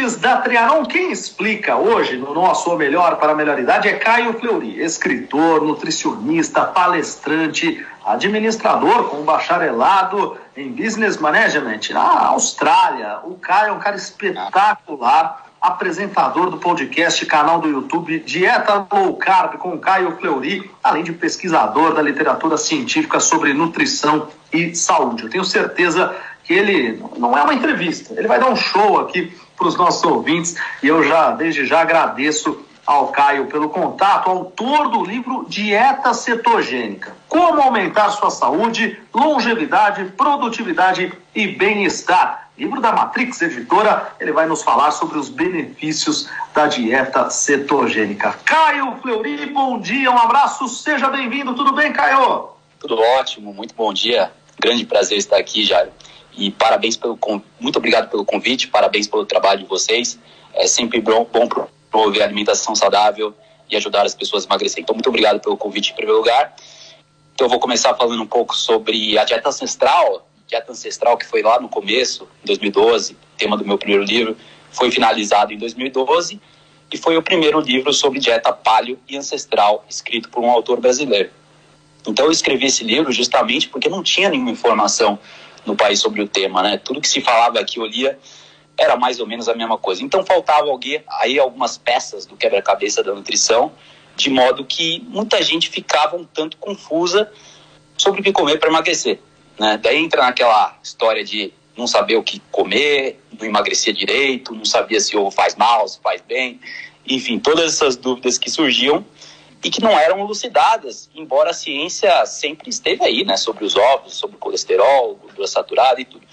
da Trianon, quem explica hoje no nosso Melhor para a Melhoridade é Caio Fleury, escritor, nutricionista, palestrante, administrador com bacharelado em Business Management na Austrália. O Caio é um cara espetacular, apresentador do podcast, canal do YouTube Dieta Low Carb com Caio Fleury, além de pesquisador da literatura científica sobre nutrição e saúde. Eu tenho certeza que ele não é uma entrevista, ele vai dar um show aqui para os nossos ouvintes e eu já, desde já, agradeço ao Caio pelo contato, autor do livro Dieta Cetogênica: Como aumentar sua saúde, longevidade, produtividade e bem-estar. Livro da Matrix Editora, ele vai nos falar sobre os benefícios da dieta cetogênica. Caio Fleury, bom dia, um abraço, seja bem-vindo, tudo bem, Caio? Tudo ótimo, muito bom dia, grande prazer estar aqui, Jairo. E parabéns pelo muito obrigado pelo convite, parabéns pelo trabalho de vocês. É sempre bom, bom promover alimentação saudável e ajudar as pessoas a emagrecer. Então, muito obrigado pelo convite em primeiro lugar. Então, eu vou começar falando um pouco sobre a dieta ancestral. Dieta ancestral que foi lá no começo, em 2012, tema do meu primeiro livro, foi finalizado em 2012 e foi o primeiro livro sobre dieta paleo e ancestral escrito por um autor brasileiro. Então, eu escrevi esse livro justamente porque não tinha nenhuma informação no país sobre o tema, né? Tudo que se falava aqui, eu lia, era mais ou menos a mesma coisa. Então faltava alguém, aí algumas peças do quebra-cabeça da nutrição, de modo que muita gente ficava um tanto confusa sobre o que comer para emagrecer. Né? Daí entra naquela história de não saber o que comer, não emagrecer direito, não sabia se ovo faz mal, se faz bem, enfim, todas essas dúvidas que surgiam e que não eram elucidadas, embora a ciência sempre esteve aí, né, sobre os ovos, sobre o colesterol, gordura saturada e tudo.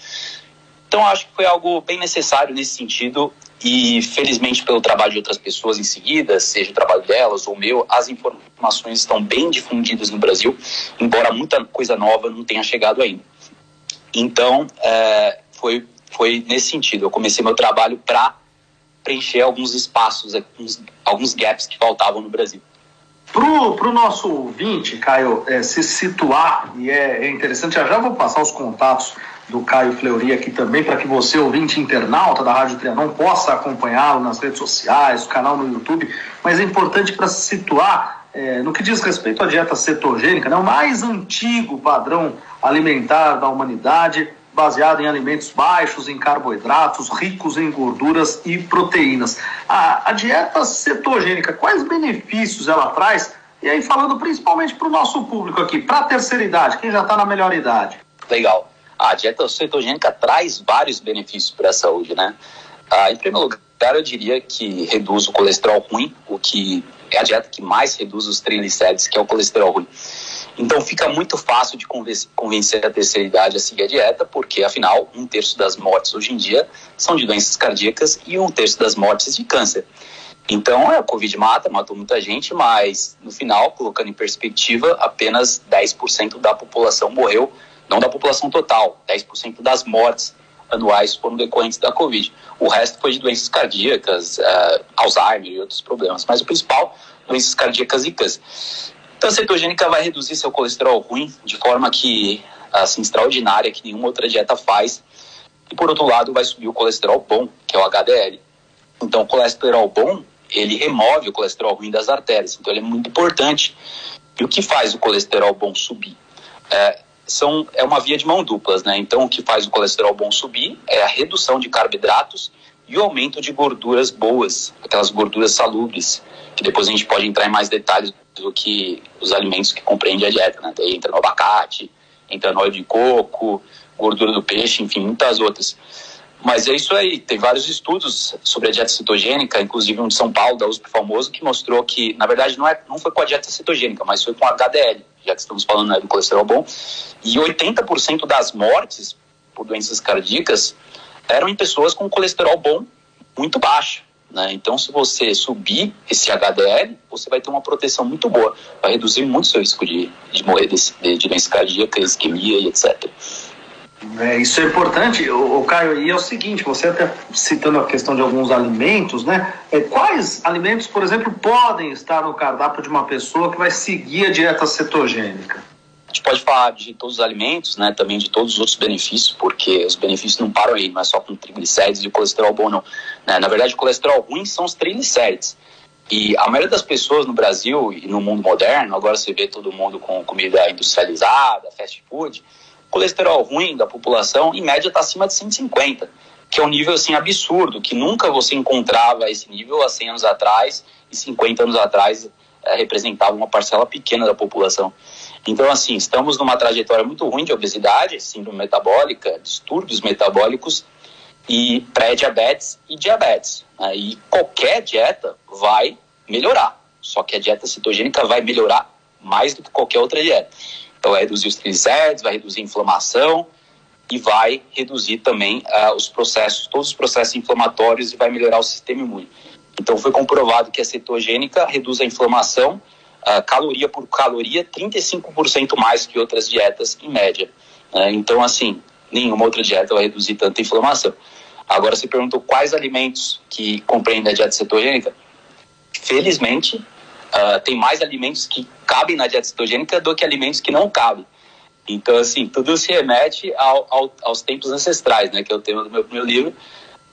Então acho que foi algo bem necessário nesse sentido e felizmente pelo trabalho de outras pessoas em seguida, seja o trabalho delas ou meu, as informações estão bem difundidas no Brasil, embora muita coisa nova não tenha chegado ainda. Então é, foi foi nesse sentido. Eu comecei meu trabalho para preencher alguns espaços, alguns, alguns gaps que faltavam no Brasil. Para o nosso ouvinte, Caio, é, se situar, e é, é, interessante, já, já vou passar os contatos do Caio Fleury aqui também, para que você, ouvinte internauta da Rádio Trianon, possa acompanhá-lo nas redes sociais, o canal no YouTube, mas é importante para se situar é, no que diz respeito à dieta cetogênica, né, o mais antigo padrão alimentar da humanidade, baseado em alimentos baixos em carboidratos, ricos em gorduras e proteínas. A, a dieta cetogênica, quais benefícios ela traz? E aí, falando principalmente para o nosso público aqui, para a terceira idade, quem já está na melhor idade. Legal. A dieta cetogênica traz vários benefícios para a saúde, né? Ah, em primeiro lugar, eu diria que reduz o colesterol ruim, o que é a dieta que mais reduz os triglicéridos, que é o colesterol ruim. Então fica muito fácil de convencer a terceira idade a seguir a dieta, porque afinal um terço das mortes hoje em dia são de doenças cardíacas e um terço das mortes de câncer. Então, é, a Covid mata, matou muita gente, mas no final, colocando em perspectiva, apenas 10% da população morreu, não da população total, 10% das mortes anuais foram decorrentes da Covid. O resto foi de doenças cardíacas, uh, Alzheimer e outros problemas, mas o principal, doenças cardíacas e câncer. Então, a cetogênica vai reduzir seu colesterol ruim de forma que, assim, extraordinária, que nenhuma outra dieta faz. E, por outro lado, vai subir o colesterol bom, que é o HDL. Então, o colesterol bom, ele remove o colesterol ruim das artérias. Então, ele é muito importante. E o que faz o colesterol bom subir? É, são, é uma via de mão duplas, né? Então, o que faz o colesterol bom subir é a redução de carboidratos e o aumento de gorduras boas, aquelas gorduras salubres, que depois a gente pode entrar em mais detalhes do que os alimentos que compreende a dieta, né? Daí entra no abacate, entra no óleo de coco, gordura do peixe, enfim, muitas outras. Mas é isso aí, tem vários estudos sobre a dieta cetogênica, inclusive um de São Paulo, da USP famoso, que mostrou que, na verdade, não, é, não foi com a dieta cetogênica, mas foi com a HDL, já que estamos falando né, do colesterol bom, e 80% das mortes por doenças cardíacas eram em pessoas com colesterol bom muito baixo. Né? Então, se você subir esse HDL, você vai ter uma proteção muito boa, vai reduzir muito o seu risco de, de morrer de, de, doença cardíaca, isquemia e etc. É, isso é importante, o, Caio, e é o seguinte, você até citando a questão de alguns alimentos, né? É, quais alimentos, por exemplo, podem estar no cardápio de uma pessoa que vai seguir a dieta cetogênica? A gente pode falar de todos os alimentos, né, também de todos os outros benefícios, porque os benefícios não param aí, não é só com triglicérides e colesterol bom, não. Né? Na verdade, o colesterol ruim são os triglicérides. E a maioria das pessoas no Brasil e no mundo moderno, agora você vê todo mundo com comida industrializada, fast food, colesterol ruim da população, em média, está acima de 150, que é um nível assim absurdo, que nunca você encontrava esse nível há 100 anos atrás e 50 anos atrás representava uma parcela pequena da população. Então, assim, estamos numa trajetória muito ruim de obesidade, síndrome metabólica, distúrbios metabólicos e pré-diabetes e diabetes. Né? E qualquer dieta vai melhorar, só que a dieta cetogênica vai melhorar mais do que qualquer outra dieta. Então, vai reduzir os triglicéridos, vai reduzir a inflamação e vai reduzir também uh, os processos, todos os processos inflamatórios e vai melhorar o sistema imune. Então, foi comprovado que a cetogênica reduz a inflamação uh, caloria por caloria 35% mais que outras dietas em média. Uh, então, assim, nenhuma outra dieta vai reduzir tanta inflamação. Agora, você perguntou quais alimentos que compreendem a dieta cetogênica. Felizmente, uh, tem mais alimentos que cabem na dieta cetogênica do que alimentos que não cabem. Então, assim, tudo se remete ao, ao, aos tempos ancestrais, né, que é o tema do meu primeiro livro.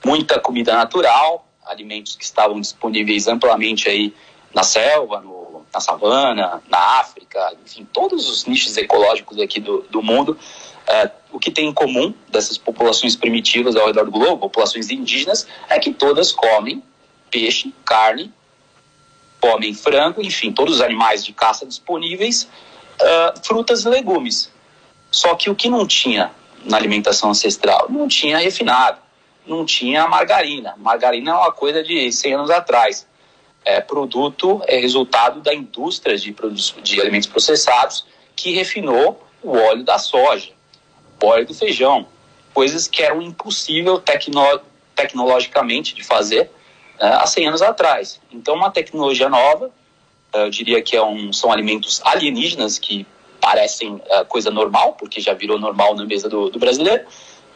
Muita comida natural, alimentos que estavam disponíveis amplamente aí na selva, no na savana, na África, enfim, todos os nichos ecológicos aqui do, do mundo. É, o que tem em comum dessas populações primitivas ao redor do globo, populações indígenas, é que todas comem peixe, carne, comem frango, enfim, todos os animais de caça disponíveis, uh, frutas e legumes. Só que o que não tinha na alimentação ancestral? Não tinha refinado, não tinha margarina. Margarina é uma coisa de 100 anos atrás é, produto, é resultado da indústria de, de alimentos processados que refinou o óleo da soja, o óleo do feijão, coisas que eram impossível tecno, tecnologicamente de fazer né, há 100 anos atrás. Então, uma tecnologia nova, eu diria que é um, são alimentos alienígenas que parecem uh, coisa normal, porque já virou normal na mesa do, do brasileiro,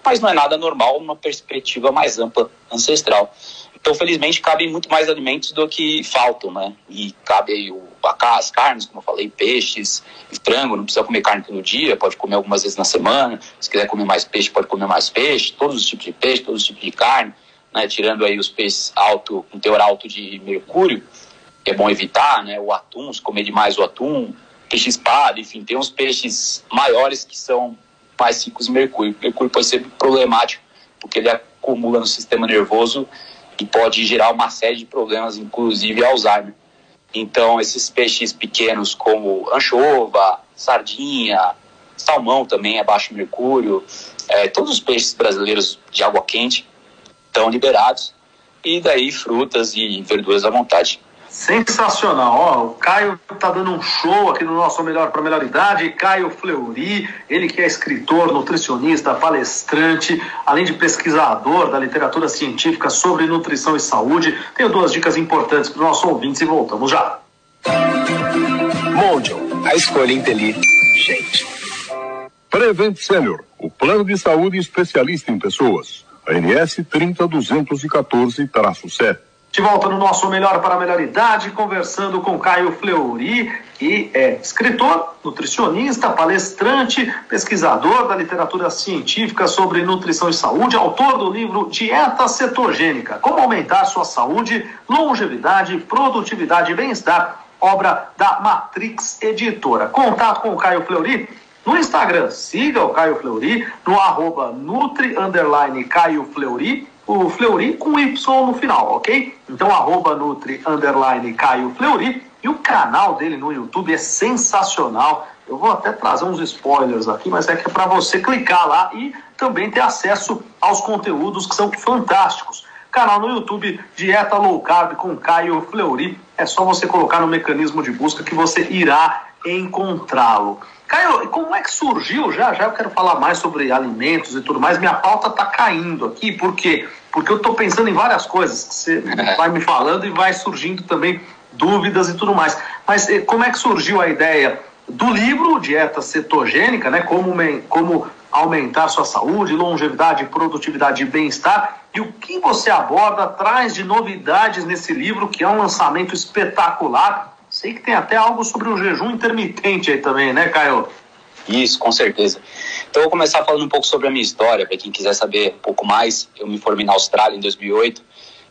mas não é nada normal numa perspectiva mais ampla, ancestral. Então, felizmente, cabem muito mais alimentos do que faltam, né? E cabe aí o, as carnes, como eu falei, peixes frango, não precisa comer carne todo dia, pode comer algumas vezes na semana. Se quiser comer mais peixe, pode comer mais peixe, todos os tipos de peixe, todos os tipos de carne, né? Tirando aí os peixes alto, com teor alto de mercúrio, que é bom evitar, né? O atum, se comer demais o atum, peixe espada, enfim, tem uns peixes maiores que são ricos em mercúrio. Mercúrio pode ser problemático, porque ele acumula no sistema nervoso e pode gerar uma série de problemas, inclusive Alzheimer. Então, esses peixes pequenos como anchova, sardinha, salmão também é baixo mercúrio, é, todos os peixes brasileiros de água quente estão liberados, e daí frutas e verduras à vontade. Sensacional, ó, o Caio tá dando um show aqui no nosso Melhor para Melhor Idade, Caio Fleury, ele que é escritor, nutricionista, palestrante, além de pesquisador da literatura científica sobre nutrição e saúde. Tenho duas dicas importantes para os nossos ouvintes e voltamos já. Mondial, a escolha inteligente. Prevent Senior, o plano de saúde especialista em pessoas. ANS 30214-7. De volta no nosso Melhor para a Melhor Idade, conversando com Caio Fleury, que é escritor, nutricionista, palestrante, pesquisador da literatura científica sobre nutrição e saúde, autor do livro Dieta Cetogênica: Como Aumentar Sua Saúde, Longevidade, Produtividade e Bem-Estar, obra da Matrix Editora. Contato com o Caio Fleury no Instagram, siga o Caio Fleury no arroba nutri underline Caio Fleury o Fleury com Y no final, ok? Então, arroba Nutri, underline Caio Fleury. E o canal dele no YouTube é sensacional. Eu vou até trazer uns spoilers aqui, mas é que é para você clicar lá e também ter acesso aos conteúdos que são fantásticos. Canal no YouTube Dieta Low Carb com Caio Fleury. É só você colocar no mecanismo de busca que você irá encontrá-lo. Caio, como é que surgiu? Já já eu quero falar mais sobre alimentos e tudo mais. Minha pauta está caindo aqui, por quê? Porque eu estou pensando em várias coisas que você vai me falando e vai surgindo também dúvidas e tudo mais. Mas eh, como é que surgiu a ideia do livro Dieta Cetogênica, né? Como, como aumentar sua saúde, longevidade, produtividade e bem-estar. E o que você aborda, traz de novidades nesse livro, que é um lançamento espetacular Sei que tem até algo sobre o jejum intermitente aí também, né, Caio? Isso, com certeza. Então, eu vou começar falando um pouco sobre a minha história, para quem quiser saber um pouco mais. Eu me formei na Austrália em 2008,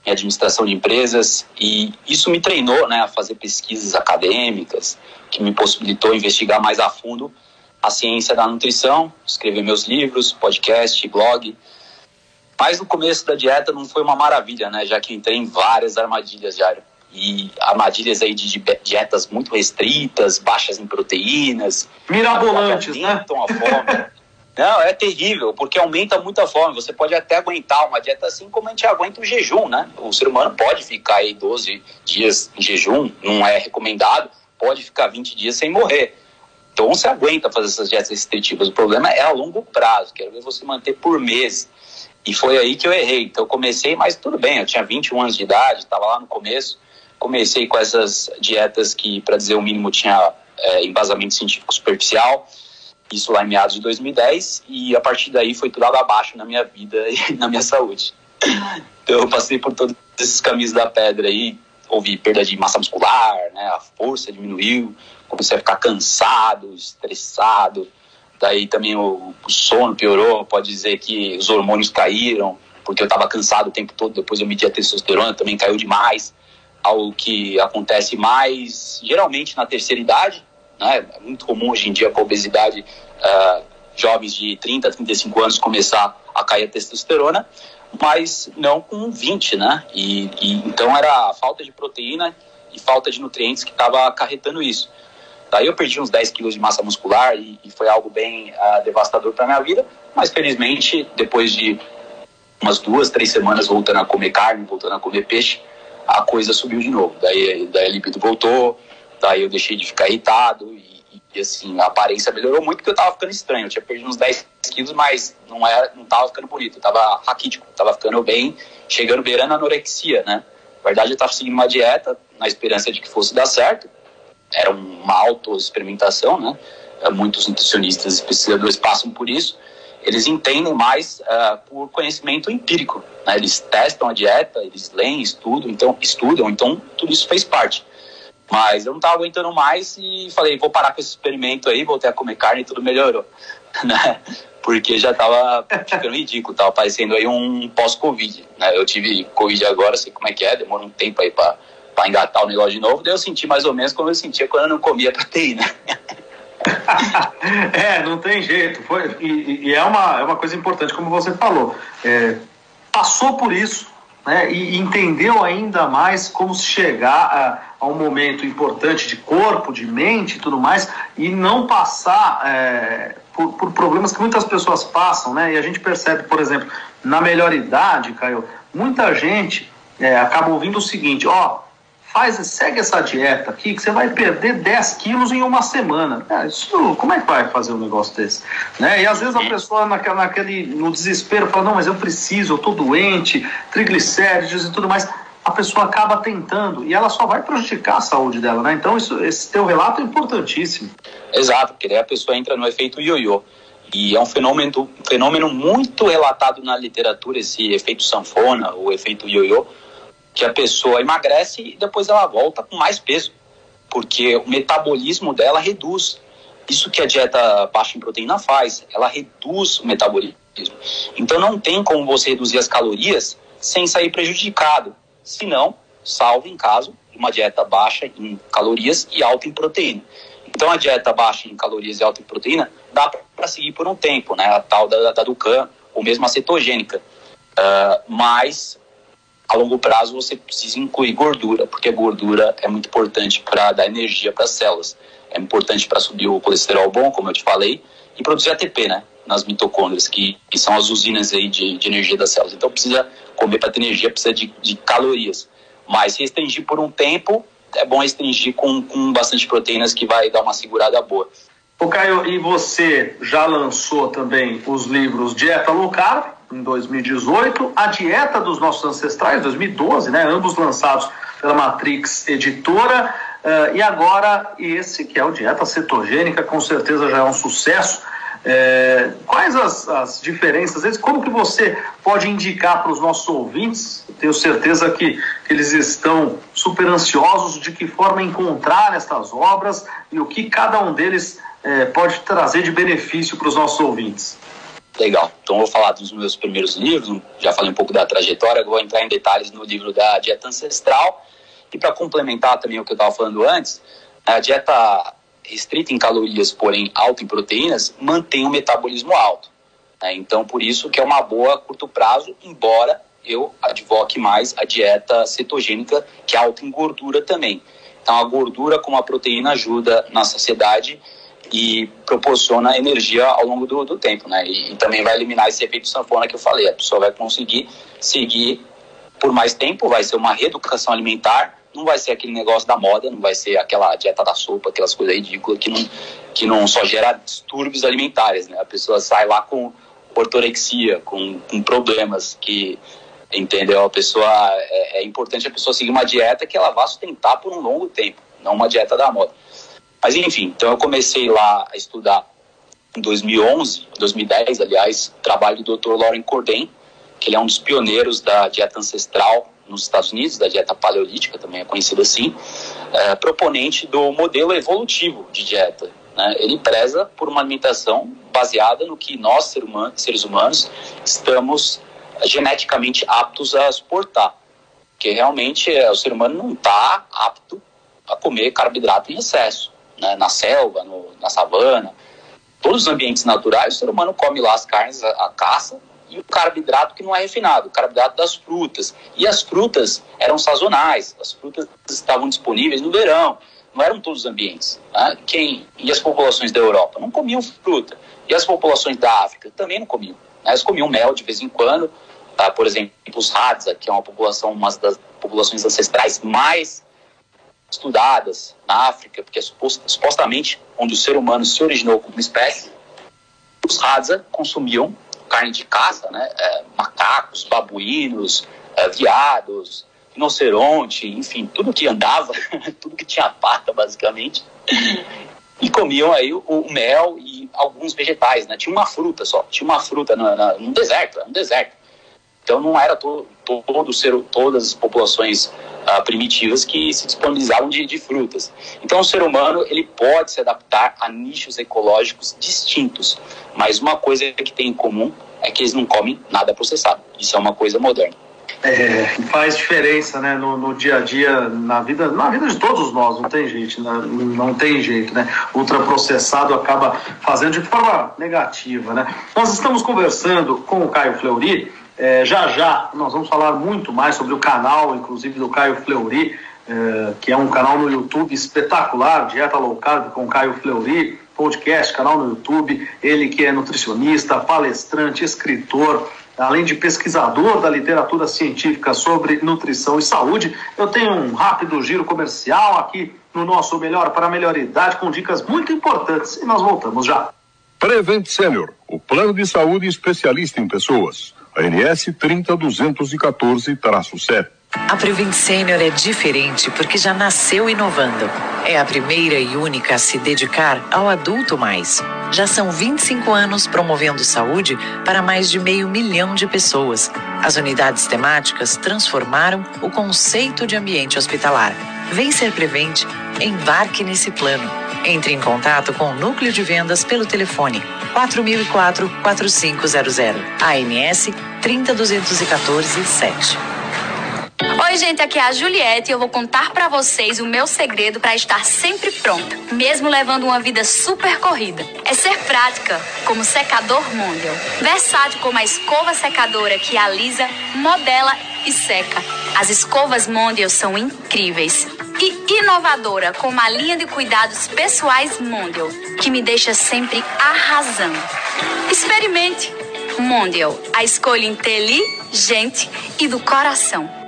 em administração de empresas, e isso me treinou né, a fazer pesquisas acadêmicas, que me possibilitou investigar mais a fundo a ciência da nutrição, escrever meus livros, podcast, blog. Mas no começo da dieta não foi uma maravilha, né? Já que entrei em várias armadilhas diário. E armadilhas aí de dietas muito restritas, baixas em proteínas. Mirabolantes, né? A fome. Não, é terrível, porque aumenta muito a fome. Você pode até aguentar uma dieta assim como a gente aguenta o jejum, né? O ser humano pode ficar aí 12 dias em jejum, não é recomendado, pode ficar 20 dias sem morrer. Então você aguenta fazer essas dietas restritivas. O problema é a longo prazo, quero ver você manter por mês. E foi aí que eu errei. Então eu comecei, mas tudo bem, eu tinha 21 anos de idade, estava lá no começo. Comecei com essas dietas que, para dizer o mínimo, tinha é, embasamento científico superficial. Isso lá em meados de 2010. E a partir daí foi tudo abaixo na minha vida e na minha saúde. Então eu passei por todos esses caminhos da pedra aí. Houve perda de massa muscular, né? a força diminuiu, comecei a ficar cansado, estressado. Daí também o, o sono piorou, pode dizer que os hormônios caíram, porque eu estava cansado o tempo todo, depois eu medi a testosterona, também caiu demais. Algo que acontece mais geralmente na terceira idade, né? É muito comum hoje em dia com a obesidade, uh, jovens de 30, 35 anos começar a cair a testosterona, mas não com 20, né? E, e então era a falta de proteína e falta de nutrientes que estava acarretando isso. Daí eu perdi uns 10 quilos de massa muscular e, e foi algo bem uh, devastador para minha vida, mas felizmente, depois de umas duas, três semanas voltando a comer carne, voltando a comer peixe, a coisa subiu de novo. Daí, daí a libido voltou, daí eu deixei de ficar irritado e, e assim, a aparência melhorou muito porque eu tava ficando estranho. Eu tinha perdido uns 10 quilos, mas não, era, não tava ficando bonito, eu tava raquítico, tava ficando bem, chegando beirando a anorexia, né? Na verdade, eu tava seguindo uma dieta na esperança de que fosse dar certo, era uma auto-experimentação, né? Muitos nutricionistas e pesquisadores passam por isso. Eles entendem mais uh, por conhecimento empírico. Né? Eles testam a dieta, eles leem, estudam, então estudam, então tudo isso fez parte. Mas eu não estava aguentando mais e falei, vou parar com esse experimento aí, voltei a comer carne e tudo melhorou, né? Porque já estava ficando ridículo, estava parecendo aí um pós-Covid, né? Eu tive Covid agora, sei como é que é, demora um tempo aí para engatar o negócio de novo, daí eu senti mais ou menos como eu sentia quando eu não comia proteína. é, não tem jeito. Foi, e, e, é, uma, é uma coisa importante, como você falou. É, passou por isso né, e entendeu ainda mais como chegar a, a, um momento importante de corpo, de mente e tudo mais, e não passar é, por, por, problemas que muitas pessoas passam. Né, e a gente percebe, por exemplo, na melhor idade, Caio, muita gente é, acaba ouvindo o seguinte: ó faz, segue essa dieta aqui que você vai perder 10 quilos em uma semana. É, isso, como é que vai fazer um negócio desse? Né? E às vezes a pessoa naquele, naquele, no desespero fala, não, mas eu preciso, eu tô doente, triglicéridos e tudo mais. A pessoa acaba tentando e ela só vai prejudicar a saúde dela, né? Então isso, esse teu relato é importantíssimo. Exato, porque daí a pessoa entra no efeito ioiô. E é um fenômeno, fenômeno muito relatado na literatura, esse efeito sanfona, o efeito ioiô, que a pessoa emagrece e depois ela volta com mais peso, porque o metabolismo dela reduz. Isso que a dieta baixa em proteína faz, ela reduz o metabolismo. Então não tem como você reduzir as calorias sem sair prejudicado. Se não, salvo em caso de uma dieta baixa em calorias e alta em proteína. Então a dieta baixa em calorias e alta em proteína dá para seguir por um tempo, né? A tal da, da Ducan, ou mesmo a cetogênica. Uh, mas a longo prazo você precisa incluir gordura, porque a gordura é muito importante para dar energia para as células. É importante para subir o colesterol bom, como eu te falei, e produzir ATP, né? Nas mitocôndrias, que, que são as usinas aí de, de energia das células. Então precisa comer para ter energia, precisa de, de calorias. Mas se restringir por um tempo, é bom restringir com, com bastante proteínas que vai dar uma segurada boa. O Caio, e você já lançou também os livros Dieta Low Carb, em 2018, A Dieta dos Nossos Ancestrais, 2012, né? Ambos lançados pela Matrix Editora. Uh, e agora esse que é o Dieta Cetogênica, com certeza já é um sucesso. É, quais as, as diferenças? Como que você pode indicar para os nossos ouvintes? Tenho certeza que, eles estão super ansiosos de que forma encontrar estas obras e o que cada um deles é, pode trazer de benefício para os nossos ouvintes? Legal. Então eu vou falar dos meus primeiros livros, já falei um pouco da trajetória, vou entrar em detalhes no livro da dieta ancestral. E para complementar também o que eu estava falando antes, a dieta restrita em calorias, porém alta em proteínas, mantém o metabolismo alto. Né? Então, por isso que é uma boa a curto prazo, embora eu advoque mais a dieta cetogênica, que é alta em gordura também. Então, a gordura com a proteína ajuda na saciedade e proporciona energia ao longo do, do tempo, né? E, e, também vai eliminar esse efeito sanfona que eu falei. A pessoa vai conseguir seguir por mais tempo, vai ser uma reeducação alimentar, não vai ser aquele negócio da moda, não vai ser aquela dieta da sopa, aquelas coisas ridículas que não, que não só gera distúrbios alimentares, né? A pessoa sai lá com ortorexia, com, com problemas que entendeu? A pessoa é, é, importante a pessoa seguir uma dieta que ela vá sustentar por um longo tempo, não uma dieta da moda. Mas enfim, então eu comecei lá a estudar em 2011, 2010, aliás, trabalho do Dr. Lauren Corden, que ele é um dos pioneiros da dieta ancestral nos Estados Unidos, da dieta paleolítica, também é conhecido assim, é, proponente do modelo evolutivo de dieta. Né? Ele preza por uma alimentação baseada no que nós, seres humanos, estamos geneticamente aptos a suportar. Porque realmente é, o ser humano não está apto a comer carboidrato em excesso né, na selva, no, na savana, todos os ambientes naturais, o ser humano come lá as carnes, a, a caça, e o carboidrato que não é refinado, o carboidrato das frutas. E as frutas eram sazonais, as frutas estavam disponíveis no verão, não eram todos os ambientes. Né? Quem, e as populações da Europa não comiam fruta. E as populações da África também não comiam. Né? Elas comiam mel de vez em quando. Tá? Por exemplo, os Hadza, que é uma população, uma das populações ancestrais mais estudadas na África, porque é supostamente onde o ser humano se originou como espécie, os Hadza consumiam carne de caça, né? É, macacos, babuínos, é, viados, rinoceronte, enfim, tudo que andava, tudo que tinha pata, basicamente, e comiam aí o, mel e alguns vegetais, né? Tinha uma fruta só, tinha uma fruta no, no, deserto, no deserto. Então não era to, todo ser, todas as populações ah, primitivas que se disponibilizavam de, de, frutas. Então o ser humano ele pode se adaptar a nichos ecológicos distintos, mas uma coisa que tem em comum é que eles não comem nada processado. Isso é uma coisa moderna. É, faz diferença, né, no, no, dia a dia, na vida, na vida de todos nós, não tem jeito, né, não tem jeito, né, ultraprocessado acaba fazendo de forma negativa, né. Nós estamos conversando com o Caio Fleury, é, já já nós vamos falar muito mais sobre o canal, inclusive do Caio Fleury, é, que é um canal no YouTube espetacular, Dieta Low Carb com Caio Fleury, podcast, canal no YouTube. Ele que é nutricionista, palestrante, escritor, além de pesquisador da literatura científica sobre nutrição e saúde. Eu tenho um rápido giro comercial aqui no nosso Melhor para a Melhor Idade com dicas muito importantes e nós voltamos já. Prevent Senior, o plano de saúde especialista em pessoas. ANS 30214-7. A Prevent Senior é diferente porque já nasceu inovando. É a primeira e única a se dedicar ao adulto mais. Já são 25 anos promovendo saúde para mais de meio milhão de pessoas. As unidades temáticas transformaram o conceito de ambiente hospitalar. Vem ser Prevent, embarque nesse plano. Entre em contato com o núcleo de vendas pelo telefone 4004 4500. ANS 30214 7. Oi, gente, aqui é a Juliette e eu vou contar para vocês o meu segredo para estar sempre pronta, mesmo levando uma vida super corrida. É ser prática, como secador Mondial. Versátil como a escova secadora que alisa, modela e seca. As escovas Mondial são incríveis. E inovadora como a linha de cuidados pessoais Mondial, que me deixa sempre arrasando. Experimente! Mondial, a escolha inteligente e do coração.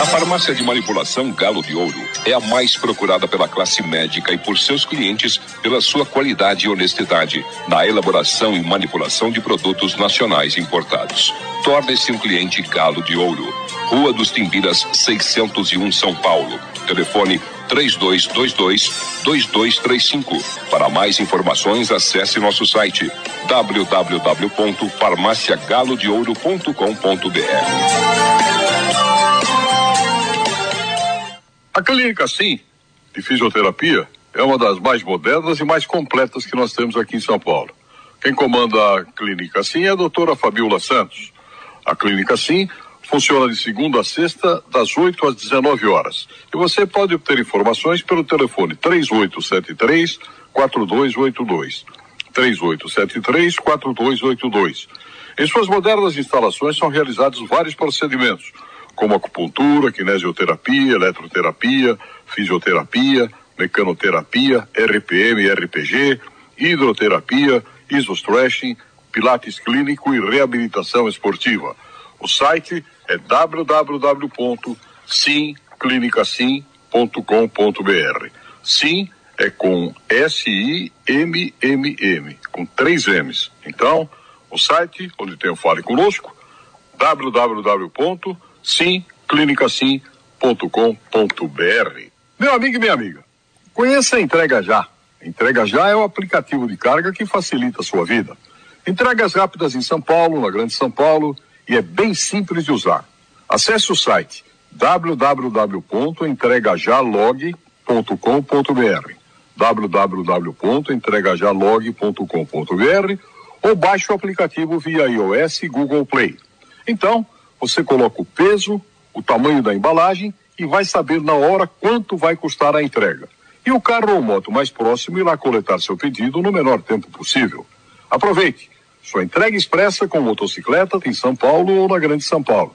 A farmácia de manipulação Galo de Ouro é a mais procurada pela classe médica e por seus clientes pela sua qualidade e honestidade na elaboração e manipulação de produtos nacionais importados. Torne-se um cliente Galo de Ouro. Rua dos Timbiras, 601 São Paulo. Telefone 3222-2235. Para mais informações, acesse nosso site www.farmaciagalodeouro.com.br. A clínica Sim, de fisioterapia, é uma das mais modernas e mais completas que nós temos aqui em São Paulo. Quem comanda a Clínica Sim é a doutora Fabiola Santos. A Clínica Sim funciona de segunda a sexta, das 8 às 19 horas. E você pode obter informações pelo telefone 3873 4282. 3873 4282. Em suas modernas instalações são realizados vários procedimentos, como acupuntura, kinesioterapia, eletroterapia, fisioterapia, mecanoterapia, RPM, RPG, hidroterapia, isostressing, pilates clínico e reabilitação esportiva. O site é www.simclinicasim.com.br. Sim é com S-I-M-M-M, com três M's. Então, o site onde tem o Fale Conosco, www.simclinicasim.com.br. Meu amigo e minha amiga, conheça a Entrega Já. Entrega Já é o aplicativo de carga que facilita a sua vida. Entregas rápidas em São Paulo, na Grande São Paulo, e é bem simples de usar. Acesse o site www.entregajalog.com.br www.entregajalog.com.br ou baixe o aplicativo via iOS e Google Play. Então, você coloca o peso, o tamanho da embalagem e vai saber na hora quanto vai custar a entrega. E o carro ou moto mais próximo irá coletar seu pedido no menor tempo possível. Aproveite! Sua entrega expressa com motocicleta em São Paulo ou na Grande São Paulo.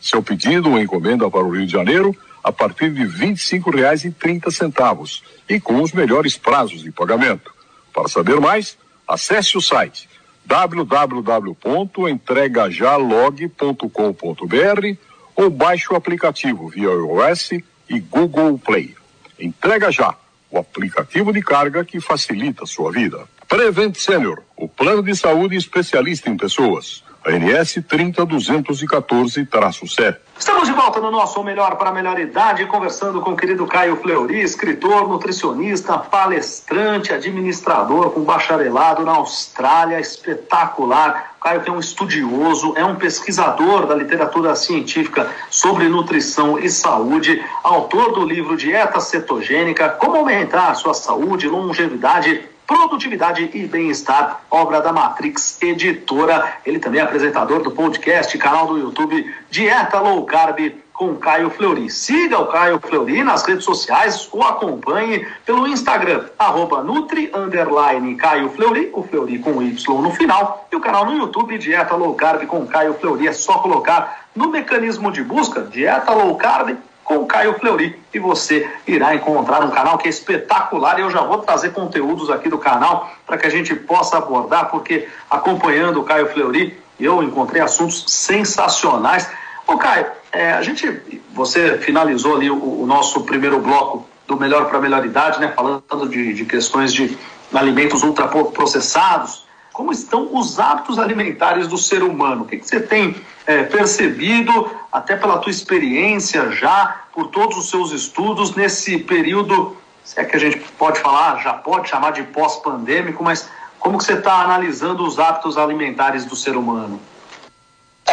Seu pedido ou encomenda para o Rio de Janeiro a partir de R$ 25,30 e com os melhores prazos de pagamento. Para saber mais, acesse o site www.entregajalog.com.br ou baixe o aplicativo via iOS e Google Play. Entrega já, o aplicativo de carga que facilita a sua vida. Prevent Senior, o plano de saúde especialista em pessoas. ANS 30214-7. Estamos de volta no nosso Melhor para a Melhor Idade, conversando com o querido Caio Fleury, escritor, nutricionista, palestrante, administrador com bacharelado na Austrália, espetacular. Caio é um estudioso, é um pesquisador da literatura científica sobre nutrição e saúde, autor do livro Dieta Cetogênica, Como Aumentar Sua Saúde, Longevidade Produtividade e Bem-Estar, obra da Matrix Editora. Ele também é apresentador do podcast, canal do YouTube Dieta Low Carb com Caio Fleury. Siga o Caio Fleury nas redes sociais ou acompanhe pelo Instagram, arroba Nutri Underline Caio Fleury, o Fleury com Y no final, e o canal no YouTube Dieta Low Carb com Caio Fleury. É só colocar no mecanismo de busca Dieta Low Carb com o Caio Fleury e você irá encontrar um canal que é espetacular e eu já vou trazer conteúdos aqui do canal para que a gente possa abordar, porque acompanhando o Caio Fleury eu encontrei assuntos sensacionais. Ô Caio, é, a gente, você finalizou ali o, o nosso primeiro bloco do Melhor para a Melhor Idade, né, falando de, de questões de alimentos ultraprocessados, como estão os hábitos alimentares do ser humano? O que, que você tem é, percebido, até pela tua experiência já, por todos os seus estudos nesse período, se é que a gente pode falar, já pode chamar de pós-pandêmico, mas como que você está analisando os hábitos alimentares do ser humano?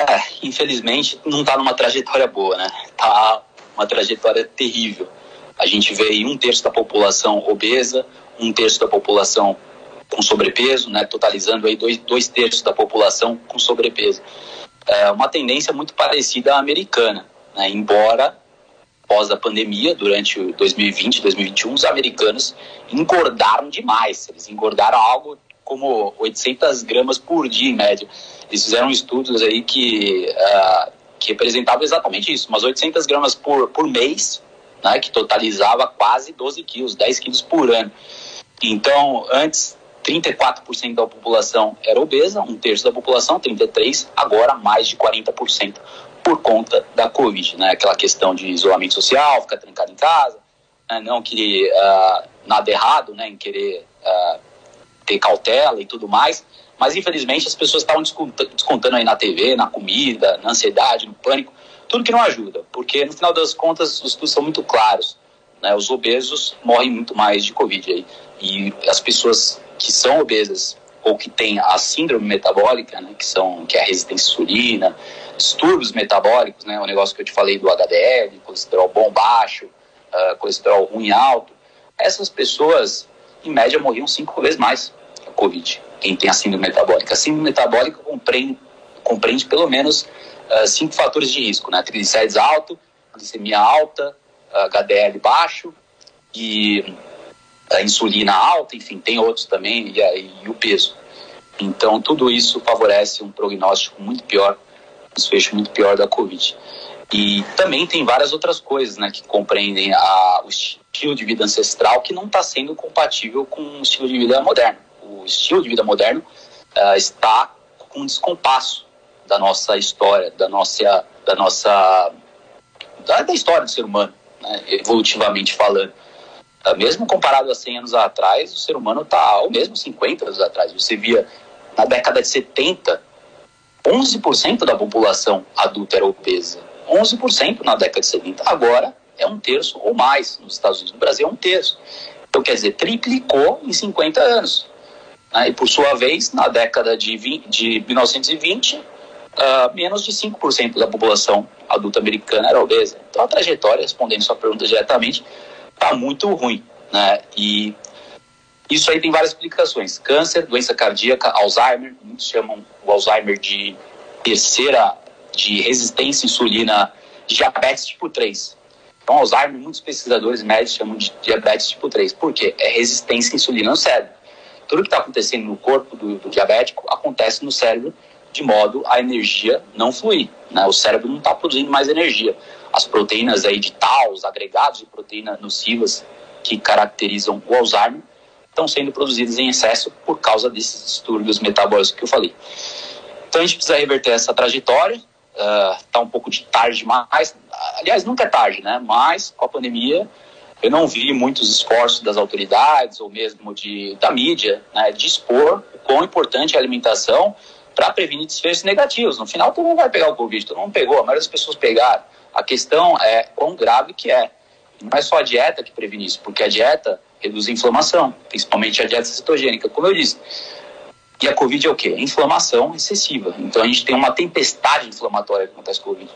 É, infelizmente não está numa trajetória boa, né? Está uma trajetória terrível. A gente vê aí um terço da população obesa, um terço da população com sobrepeso, né, totalizando aí dois, dois terços da população com sobrepeso. É uma tendência muito parecida à americana, né, embora pós a pandemia, durante 2020, 2021, os americanos engordaram demais. Eles engordaram algo como 800 gramas por dia em média. Eles fizeram estudos aí que, uh, que representavam exatamente isso, umas 800 gramas por, por mês, né, que totalizava quase 12 quilos, 10 quilos por ano. Então, antes 34% da população era obesa, um terço da população, 33%, agora mais de 40% por conta da Covid, né? Aquela questão de isolamento social, ficar trancado em casa, né? não querer uh, nada errado, né? Em querer uh, ter cautela e tudo mais. Mas infelizmente as pessoas estavam descontando aí na TV, na comida, na ansiedade, no pânico, tudo que não ajuda, porque no final das contas os estudos são muito claros. Né? Os obesos morrem muito mais de Covid aí. E as pessoas que são obesas ou que têm a síndrome metabólica, né, que são que é a resistência à insulina, distúrbios metabólicos, né, o negócio que eu te falei do HDL, colesterol bom baixo, uh, colesterol ruim alto, essas pessoas, em média, morriam cinco vezes mais Covid, quem tem a síndrome metabólica. A síndrome metabólica compreende, compreende pelo menos uh, cinco fatores de risco, né? Triglicérides alto, glicemia alta, HDL baixo e a insulina alta, enfim, tem outros também, e, e o peso. Então, tudo isso favorece um prognóstico muito pior, um desfecho muito pior da Covid. E também tem várias outras coisas né, que compreendem a, o estilo de vida ancestral que não está sendo compatível com o estilo de vida moderno. O estilo de vida moderno uh, está com um descompasso da nossa história, da nossa, da nossa da, da história do ser humano, né, evolutivamente falando. Uh, mesmo comparado a 100 anos atrás, o ser humano está ao mesmo 50 anos atrás. Você via na década de 70, 11% da população adulta era obesa. 11% na década de 70. Agora é um terço ou mais nos Estados Unidos. No Brasil é um terço. Então, quer dizer, triplicou em 50 anos. E, por sua vez, na década de, 20, de 1920, uh, ah, menos de 5% da população adulta americana era obesa. Então, a trajetória, respondendo sua pergunta diretamente, está muito ruim. Né? E isso aí tem várias explicações. Câncer, doença cardíaca, Alzheimer, muitos chamam o Alzheimer de terceira, de resistência à insulina, diabetes tipo 3. Então, Alzheimer, muitos pesquisadores médicos chamam de diabetes tipo 3. Por quê? É resistência à insulina no cérebro. Tudo que está acontecendo no corpo do, do, diabético acontece no cérebro de modo a energia não fluir. Né? O cérebro não está produzindo mais energia. As proteínas aí de tal, os agregados de proteína nocivas que caracterizam o Alzheimer, estão sendo produzidas em excesso por causa desses distúrbios metabólicos que eu falei. Então a gente precisa reverter essa trajetória. Está uh, um pouco de tarde demais. Aliás, nunca é tarde, né? Mas com a pandemia eu não vi muitos esforços das autoridades ou mesmo de, da mídia né, de expor o quão importante é a alimentação para prevenir desfechos negativos. No final, todo mundo vai pegar o Covid, todo mundo pegou, a maioria das pessoas pegaram. A questão é quão grave que é. Não é só a dieta que previne isso, porque a dieta reduz a inflamação, principalmente a dieta cetogênica, como eu disse. E a Covid é o quê? Inflamação excessiva. Então a gente tem uma tempestade inflamatória que acontece com a Covid.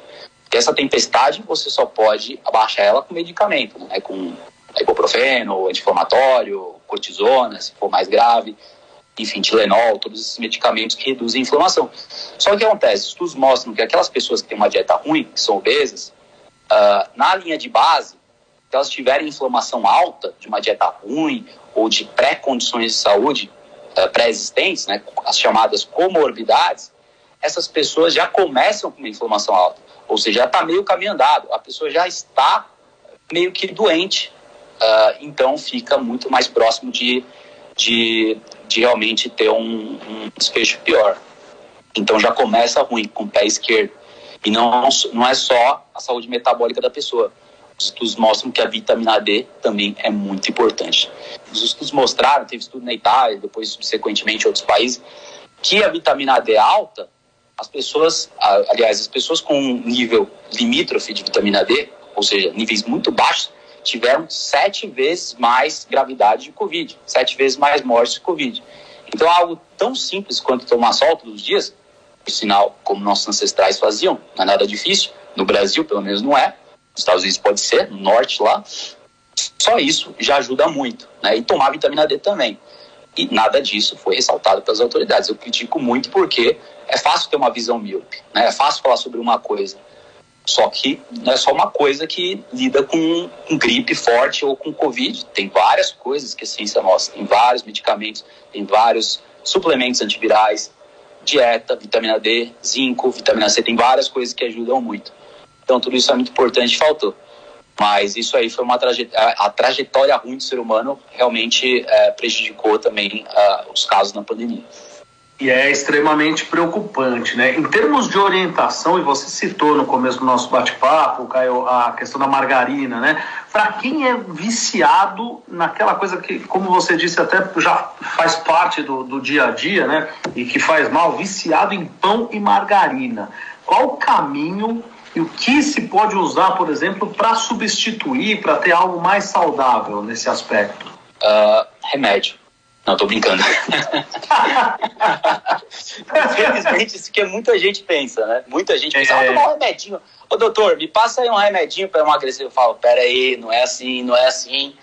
Essa tempestade você só pode abaixar ela com medicamento, né? com ibuprofeno, anti-inflamatório, cortisona, se for mais grave, enfim, Tilenol, todos esses medicamentos que reduzem a inflamação. Só que que acontece? Estudos mostram que aquelas pessoas que têm uma dieta ruim, que são obesas, uh, na linha de base, se elas tiverem inflamação alta de uma dieta ruim ou de pré-condições de saúde uh, pré-existentes, né, as chamadas comorbidades, essas pessoas já começam com uma inflamação alta, ou seja, já está meio caminho andado, a pessoa já está meio que doente, uh, então fica muito mais próximo de, de, de realmente ter um, um desfecho pior. Então já começa ruim, com o pé esquerdo. E não, não é só a saúde metabólica da pessoa, os estudos mostram que a vitamina D também é muito importante. Os estudos mostraram, teve estudo na Itália, depois subsequentemente em outros países, que a vitamina D alta, as pessoas, aliás, as pessoas com um nível limítrofe de vitamina D, ou seja, níveis muito baixos, tiveram sete vezes mais gravidade de Covid, sete vezes mais mortes de Covid. Então, algo tão simples quanto tomar sol todos os dias, por sinal, como nossos ancestrais faziam, não é nada difícil, no Brasil, pelo menos, não é, nos Estados Unidos pode ser, no norte lá. Só isso já ajuda muito, né? E tomar vitamina D também. E nada disso foi ressaltado pelas autoridades. Eu critico muito porque é fácil ter uma visão míope, né? É fácil falar sobre uma coisa. Só que não é só uma coisa que lida com, com gripe forte ou com Covid. Tem várias coisas que a ciência mostra. Tem vários medicamentos, tem vários suplementos antivirais, dieta, vitamina D, zinco, vitamina C. Tem várias coisas que ajudam muito. Então tudo isso é muito importante, faltou. Mas isso aí foi uma trajetória, a trajetória ruim do ser humano realmente é, prejudicou também os casos na pandemia. E é extremamente preocupante, né? Em termos de orientação, e você citou no começo do nosso bate-papo, Caio, a questão da margarina, né? Para quem é viciado naquela coisa que, como você disse, até já faz parte do, do dia a dia, né? E que faz mal, viciado em pão e margarina. Qual o caminho e o que se pode usar, por exemplo, para substituir, para ter algo mais saudável nesse aspecto? Uh, remédio. Não, tô brincando. Infelizmente, isso que muita gente pensa, né? Muita gente pensa, é... ah, tomar um remedinho. Ô, doutor, me passa aí um remedinho para emagrecer. Eu falo, pera aí, não é assim, não é assim.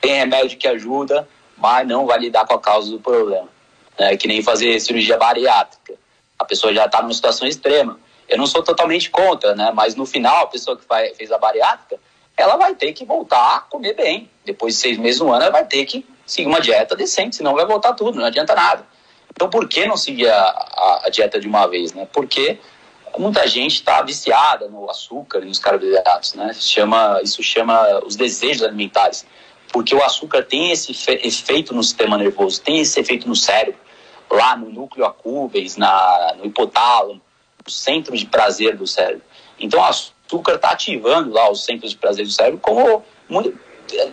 tem remédio que ajuda, mas não vai lidar com a causa do problema. É que nem fazer cirurgia bariátrica. A pessoa já está numa situação extrema. Eu não sou totalmente contra, né? Mas no final, a pessoa que vai, fez a bariátrica, ela vai ter que voltar a comer bem. Depois de seis meses, um ano, ela vai ter que seguir uma dieta decente, senão vai voltar tudo, não adianta nada. Então, por que não seguir a, a, a dieta de uma vez, né? Porque muita gente está viciada no açúcar e nos carboidratos, né? Chama, isso chama os desejos alimentares, porque o açúcar tem esse efeito no sistema nervoso, tem esse efeito no cérebro, lá no núcleo acúbeis, na, no hipotálamo, centro de prazer do cérebro. Então, o açúcar está ativando lá os centros de prazer do cérebro como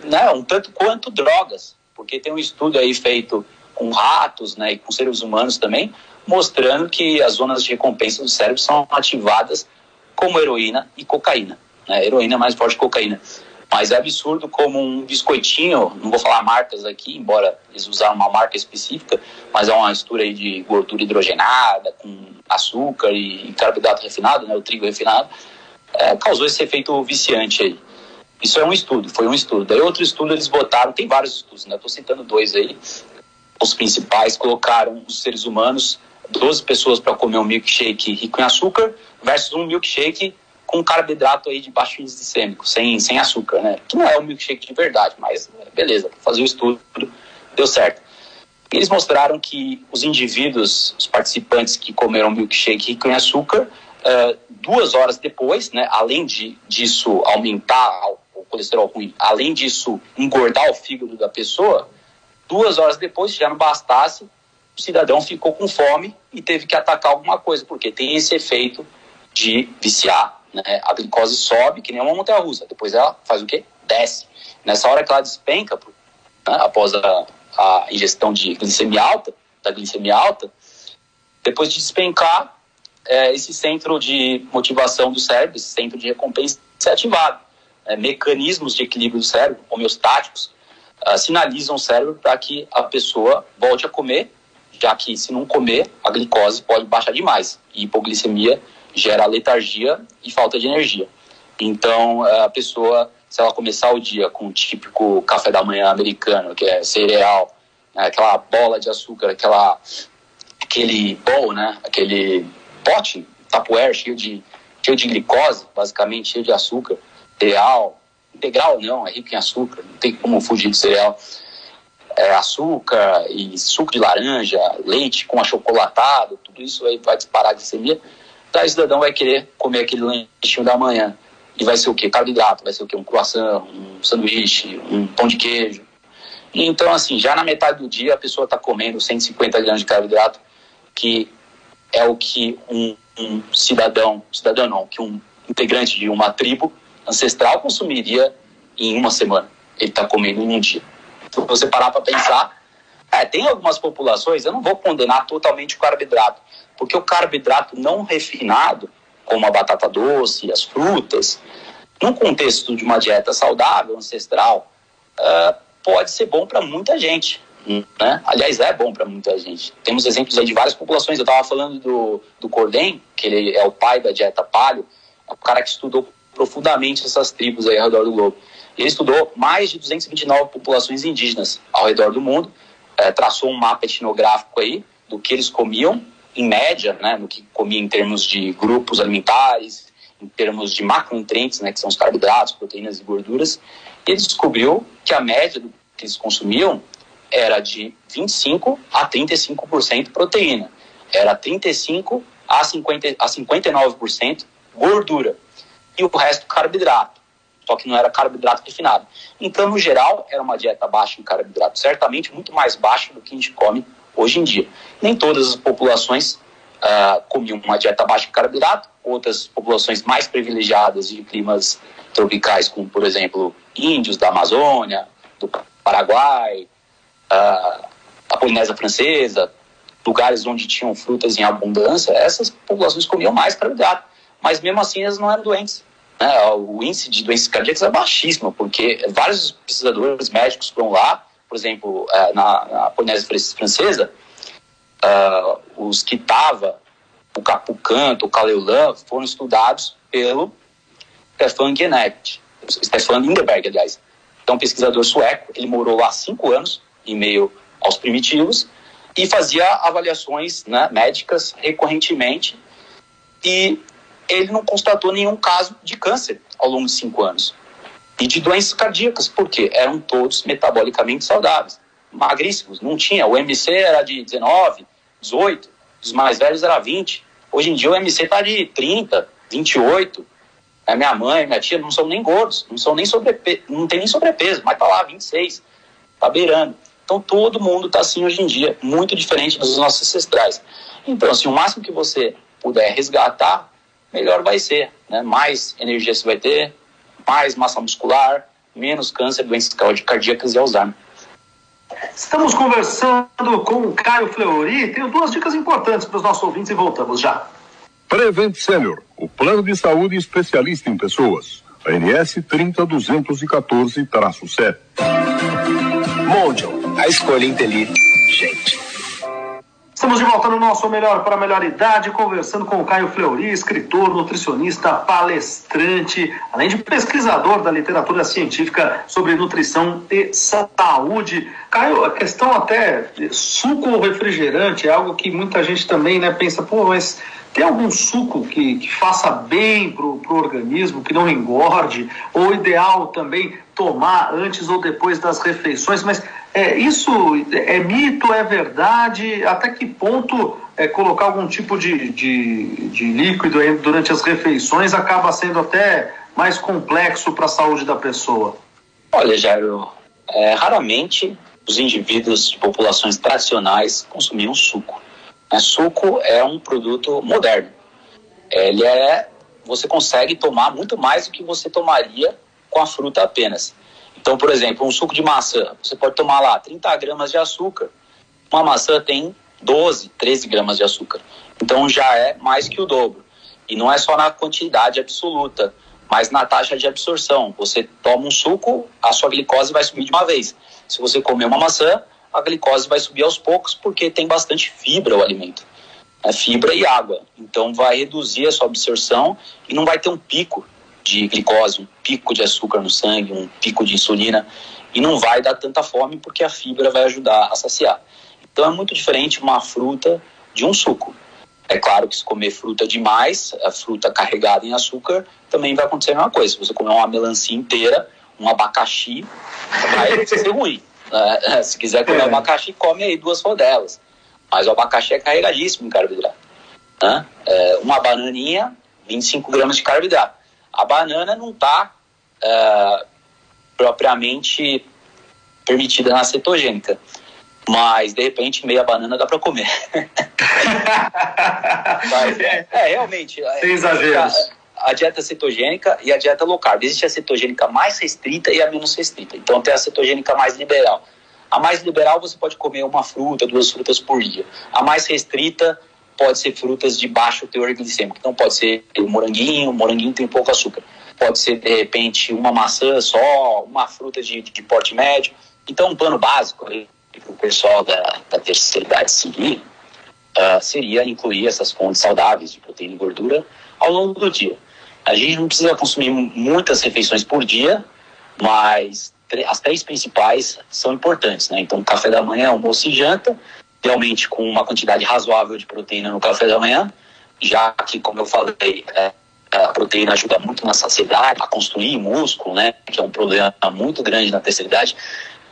né, um tanto quanto drogas, porque tem um estudo aí feito com ratos né, e com seres humanos também, mostrando que as zonas de recompensa do cérebro são ativadas como heroína e cocaína. Né? Heroína é mais forte que cocaína. Mas é absurdo como um biscoitinho, não vou falar marcas aqui, embora eles usaram uma marca específica, mas é uma mistura aí de gordura hidrogenada, com açúcar e carboidrato refinado, né, o trigo refinado, é, causou esse efeito viciante aí. Isso é um estudo, foi um estudo. Daí outro estudo eles botaram, tem vários estudos, né? Estou citando dois aí. Os principais colocaram os seres humanos 12 pessoas para comer um milkshake rico em açúcar versus um milkshake com carboidrato aí de baixo índice glicêmico, sem, sem açúcar, né? Que não é um milkshake de verdade, mas beleza, fazer o estudo, deu certo. Eles mostraram que os indivíduos, os participantes que comeram milkshake rico em açúcar, uh, duas horas depois, né, além de, disso aumentar o colesterol ruim, além disso engordar o fígado da pessoa, duas horas depois, se já não bastasse, o cidadão ficou com fome e teve que atacar alguma coisa, porque tem esse efeito de viciar. Né? A glicose sobe, que nem uma montanha russa, depois ela faz o quê? Desce. Nessa hora que ela despenca, né, após a, a ingestão de glicemia alta, da glicemia alta, depois de despencar, é, esse centro de motivação do cérebro, esse centro de recompensa é ativado. É, mecanismos de equilíbrio do cérebro, homeostáticos, uh, sinalizam o cérebro para que a pessoa volte a comer já que se não comer, a glicose pode baixar demais. E hipoglicemia gera letargia e falta de energia. Então, a pessoa, se ela começar o dia com o típico café da manhã americano, que é cereal, né, aquela bola de açúcar, aquela, aquele bowl, né, aquele pote, tapoer cheio de, cheio de glicose, basicamente cheio de açúcar, cereal, integral não, é rico em açúcar, não tem como fugir do cereal é, açúcar e suco de laranja, leite com achocolatado, tudo isso aí vai disparar a glicemia. Daí o cidadão vai querer comer aquele lanchinho da manhã. E vai ser o quê? Carboidrato, vai ser o quê? Um croissant, um sanduíche, um pão de queijo. Então, assim, já na metade do dia a pessoa está comendo 150 gramas de carboidrato, que é o que um, um cidadão, cidadão não, que um integrante de uma tribo ancestral consumiria em uma semana. Ele está comendo em um dia se você parar para pensar, é, tem algumas populações, eu não vou condenar totalmente o carboidrato, porque o carboidrato não refinado, como a batata doce, as frutas, num contexto de uma dieta saudável, ancestral, uh, pode ser bom para muita gente. Né? Aliás, é bom para muita gente. Temos exemplos aí de várias populações. Eu estava falando do, do Cordem, que ele é o pai da dieta paleo, é um cara que estudou profundamente essas tribos aí ao redor do globo. Ele estudou mais de 229 populações indígenas ao redor do mundo, é, traçou um mapa etnográfico aí do que eles comiam, em média, né, no que comiam em termos de grupos alimentares, em termos de macronutrientes, né, que são os carboidratos, proteínas e gorduras, e ele descobriu que a média do que eles consumiam era de 25 a 35% proteína, era 35 a, 50, a 59% gordura. E o resto carboidrato só que não era carboidrato refinado. Então, no geral, era uma dieta baixa em carboidrato, certamente muito mais baixa do que a gente come hoje em dia. Nem todas as populações uh, comiam uma dieta baixa em carboidrato, outras populações mais privilegiadas de climas tropicais, como, por exemplo, índios da Amazônia, do Paraguai, uh, a Polinésia Francesa, lugares onde tinham frutas em abundância, essas populações comiam mais carboidrato. Mas mesmo assim, elas não eram doentes né, o índice de doenças cardíacas é baixíssimo, porque vários pesquisadores médicos foram lá, por exemplo, é, na, na Polinésia Francesa, uh, os Kitava, o Capucanto, o Caleulan, foram estudados pelo Stefan Genet, Stefan Lindeberg, aliás. é um pesquisador sueco, ele morou lá cinco anos, em meio aos primitivos, e fazia avaliações né, médicas recorrentemente, e ele não constatou nenhum caso de câncer ao longo de cinco anos. E de doenças cardíacas, porque eram todos metabolicamente saudáveis, magríssimos, não tinha. O MC era de 19, 18, os mais velhos era 20. Hoje em dia o MC está de 30, 28. A minha mãe, minha tia não são nem gordos, não são nem sobrepeso, não tem nem sobrepeso, mas tá lá 26, tá beirando. Então todo mundo tá assim hoje em dia, muito diferente dos nossos ancestrais. Então, assim, o máximo que você puder resgatar, melhor vai ser, né? Mais energia você vai ter, mais massa muscular, menos câncer, doenças cardíacas e Alzheimer. Estamos conversando com o Caio Fleury. Tenho duas dicas importantes para os nossos ouvintes e voltamos já. Prevent Senior, o plano de saúde especialista em pessoas. ANS 30214-7. Mondial, a escolha inteligente. Estamos de volta no nosso Melhor para a Melhor Idade, conversando com o Caio Fleury, escritor, nutricionista, palestrante, além de pesquisador da literatura científica sobre nutrição e saúde. Caio, a questão até suco ou refrigerante é algo que muita gente também né, pensa, pô, mas tem algum suco que, que faça bem para o organismo, que não engorde? Ou ideal também tomar antes ou depois das refeições? Mas é, isso é mito, é verdade? Até que ponto é, colocar algum tipo de, de, de líquido durante as refeições acaba sendo até mais complexo para a saúde da pessoa? Olha, Jairo, é, raramente os indivíduos de populações tradicionais consumiam suco. Né? Suco é um produto moderno. Ele é, você consegue tomar muito mais do que você tomaria com a fruta apenas. Então, por exemplo, um suco de maçã, você pode tomar lá 30 gramas de açúcar. Uma maçã tem 12, 13 gramas de açúcar. Então já é mais que o dobro. E não é só na quantidade absoluta, mas na taxa de absorção. Você toma um suco, a sua glicose vai subir de uma vez. Se você comer uma maçã, a glicose vai subir aos poucos porque tem bastante fibra o alimento. É fibra e água. Então vai reduzir a sua absorção e não vai ter um pico de glicose, um pico de açúcar no sangue, um pico de insulina. E não vai dar tanta fome porque a fibra vai ajudar a saciar. Então é muito diferente uma fruta de um suco. É claro que se comer fruta demais, a fruta carregada em açúcar, também vai acontecer a mesma coisa. Se você comer uma melancia inteira, um abacaxi, vai ser ruim. É, se quiser comer é. abacaxi, come aí duas rodelas. Mas o abacaxi é carregadíssimo em carboidrato. Né? É, uma bananinha, 25 gramas de carboidrato. A banana não está é, propriamente permitida na cetogênica. Mas, de repente, meia banana dá para comer. Mas, é, é, realmente. Sem exageros a dieta cetogênica e a dieta low carb. Existe a cetogênica mais restrita e a menos restrita. Então tem a cetogênica mais liberal. A mais liberal você pode comer uma fruta, duas frutas por dia. A mais restrita pode ser frutas de baixo teor glicêmico. Então pode ser o moranguinho, o moranguinho tem pouco açúcar. Pode ser, de repente, uma maçã só, uma fruta de, de porte médio. Então um plano básico para o pessoal da, da terceira idade seguir uh, seria incluir essas fontes saudáveis de proteína e gordura ao longo do dia. A gente não precisa consumir muitas refeições por dia, mas as três principais são importantes, né? Então, café da manhã, almoço e janta, realmente com uma quantidade razoável de proteína no café da manhã, já que, como eu falei, é, a proteína ajuda muito na saciedade, a construir músculo, né? Que é um problema muito grande na terceira idade.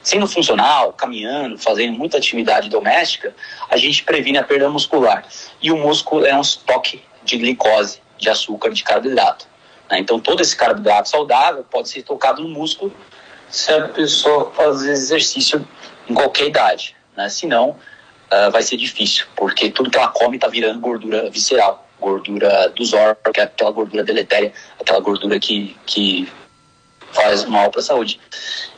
Sendo funcional, caminhando, fazendo muita atividade doméstica, a gente previne a perda muscular. E o músculo é um estoque de glicose de açúcar de carboidrato. Né? Então, todo esse carboidrato saudável pode ser tocado no músculo se a pessoa fazer exercício em qualquer idade. Né? Senão, uh, vai ser difícil, porque tudo que ela come está virando gordura visceral, gordura dos órgãos, que é aquela gordura deletéria, aquela gordura que, que faz mal para a saúde.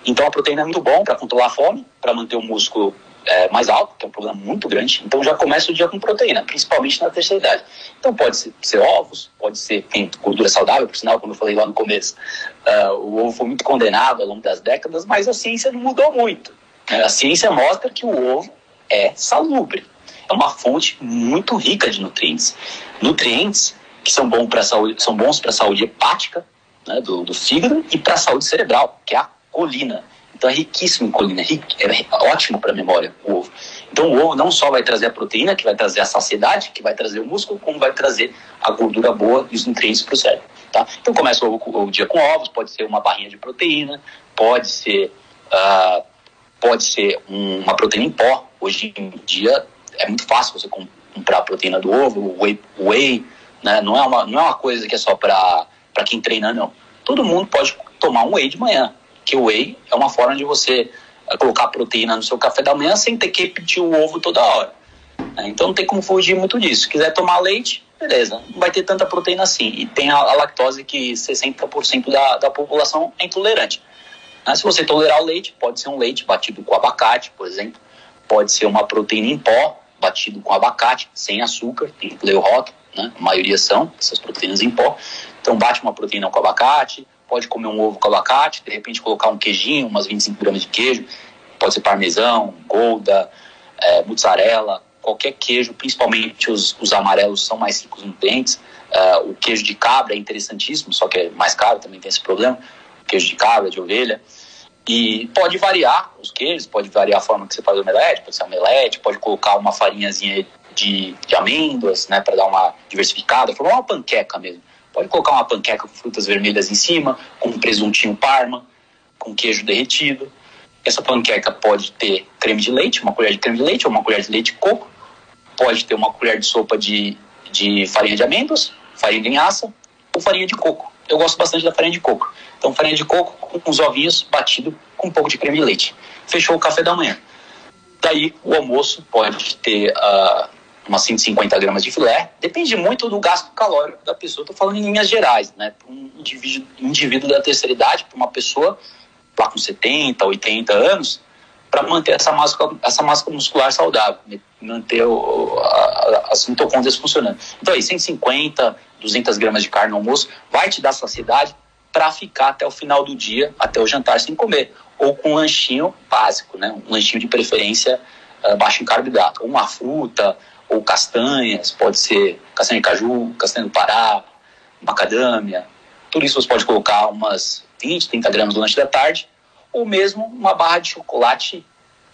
Então, a proteína é muito bom para controlar a fome, para manter o músculo é, mais alto, que é um problema muito grande. Então já começa o dia com proteína, principalmente na terceira idade. Então pode ser, ser ovos, pode ser tem gordura saudável, por sinal, como eu falei lá no começo, uh, o ovo foi muito condenado ao longo das décadas, mas a ciência não mudou muito. Né? A ciência mostra que o ovo é salubre. É uma fonte muito rica de nutrientes. Nutrientes que são, bom saúde, são bons para a saúde hepática, né, do, do fígado, e para a saúde cerebral, que é a colina. Então é riquíssimo em colina, é ótimo para a memória o ovo. Então o ovo não só vai trazer a proteína, que vai trazer a saciedade, que vai trazer o músculo, como vai trazer a gordura boa e os nutrientes para o cérebro. Tá? Então começa o, o, dia com ovos, pode ser uma barrinha de proteína, pode ser, uh, pode ser um, uma proteína em pó. Hoje em dia é muito fácil você comprar a proteína do ovo, o whey, whey né? não, é uma, não é uma coisa que é só para quem treina, não. Todo mundo pode tomar um whey de manhã que o whey é uma forma de você eh, colocar proteína no seu café da manhã sem ter que repetir o ovo toda hora. Né? Então não tem como fugir muito disso. Se quiser tomar leite, beleza, não vai ter tanta proteína assim. E tem a, a lactose que 60% da, da população é intolerante. Né? Se você tolerar o leite, pode ser um leite batido com abacate, por exemplo. Pode ser uma proteína em pó, batido com abacate, sem açúcar, tem que ler o rótulo, né? A maioria são essas proteínas em pó. Então bate uma proteína com abacate, pode comer um ovo com abacate, de repente colocar um queijinho, umas 25 gramas de queijo, pode ser parmesão, golda, é, mozzarella, qualquer queijo, principalmente os, os amarelos são mais ricos em nutrientes. É, o queijo de cabra é interessantíssimo, só que é mais caro, também tem esse problema. Queijo de cabra, de ovelha. E pode variar os queijos, pode variar a forma que você faz o omelete, pode ser omelete, pode colocar uma farinhazinha de, de amêndoas, né, para dar uma diversificada, formar uma panqueca mesmo. Pode colocar uma panqueca com frutas vermelhas em cima, com um presuntinho parma, com queijo derretido. Essa panqueca pode ter creme de leite, uma colher de creme de leite ou uma colher de leite de coco. Pode ter uma colher de sopa de, de farinha de amêndoas, farinha de linhaça ou farinha de coco. Eu gosto bastante da farinha de coco. Então, farinha de coco com uns ovinhos batido com um pouco de creme de leite. Fechou o café da manhã. Daí, o almoço pode ter uh, umas 150 gramas de filé. Depende muito do gasto calórico da pessoa. Estou falando em linhas gerais, né? Para um indivíduo, indivíduo da terceira idade, para uma pessoa lá com 70, 80 anos, para manter essa massa, essa massa muscular saudável, manter o, a, as mitocôndrias funcionando. Então aí, 150, 200 gramas de carne no almoço vai te dar saciedade para ficar até o final do dia, até o jantar sem comer. Ou com um lanchinho básico, né? Um lanchinho de preferência uh, baixo em carboidrato. Uma fruta, ou castanhas, pode ser castanha de caju, castanha do Pará, macadâmia. Tudo isso você pode colocar umas 20, 30 gramas no lanche da tarde, ou mesmo uma barra de chocolate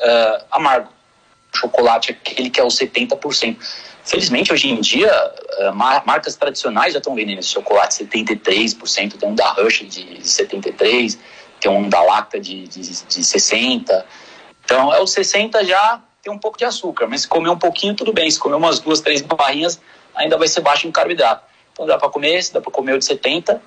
uh, amargo. Chocolate aquele que é o 70%. Felizmente, hoje em dia, uh, marcas tradicionais já estão vendendo esse chocolate 73%, tem um da Rush de 73%, tem um da Lacta de, de, de 60%. Então, é o 60% já tem um pouco de açúcar, mas se comer um pouquinho, tudo bem. Se comer umas duas, três barrinhas, ainda vai ser baixo em carboidrato. Então dá para comer esse, dá para comer o de 70, uh,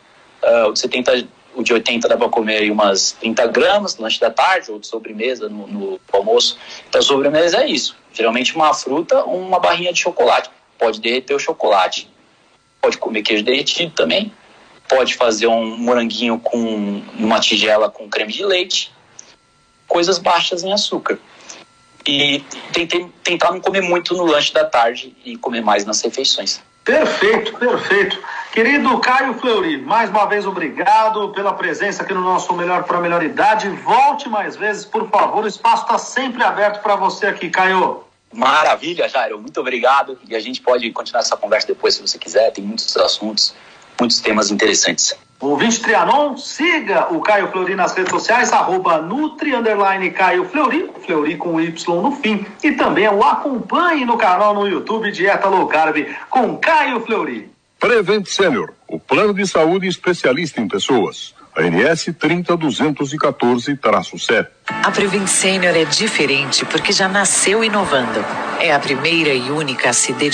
ah, o de 70, o de 80 dá para comer aí umas 30 gramas no lanche da tarde, ou de sobremesa no, no almoço. Então sobremesa é isso. Geralmente uma fruta ou uma barrinha de chocolate. Pode derreter o chocolate. Pode comer queijo derretido também. Pode fazer um moranguinho com uma tigela com creme de leite. Coisas baixas em açúcar e tentei, tentar não comer muito no lanche da tarde e comer mais nas refeições. Perfeito, perfeito. Querido Caio Fleury, mais uma vez obrigado pela presença aqui no nosso Melhor para a Melhor Idade. Volte mais vezes, por favor. O espaço está sempre aberto para você aqui, Caio. Maravilha, Jairo. Muito obrigado. E a gente pode continuar essa conversa depois, se você quiser. Tem muitos assuntos, muitos temas interessantes. Ouvinte Trianon, siga o Caio Fleury nas redes sociais, arroba Nutri Underline Caio Fleury, Fleury com Y no fim. E também o acompanhe no canal no YouTube Dieta Low Carb com Caio Fleury. Prevent Senior, o plano de saúde especialista em pessoas. ANS 30214-7. A Prevent Senior é diferente porque já nasceu inovando. É a primeira e única a se dedicar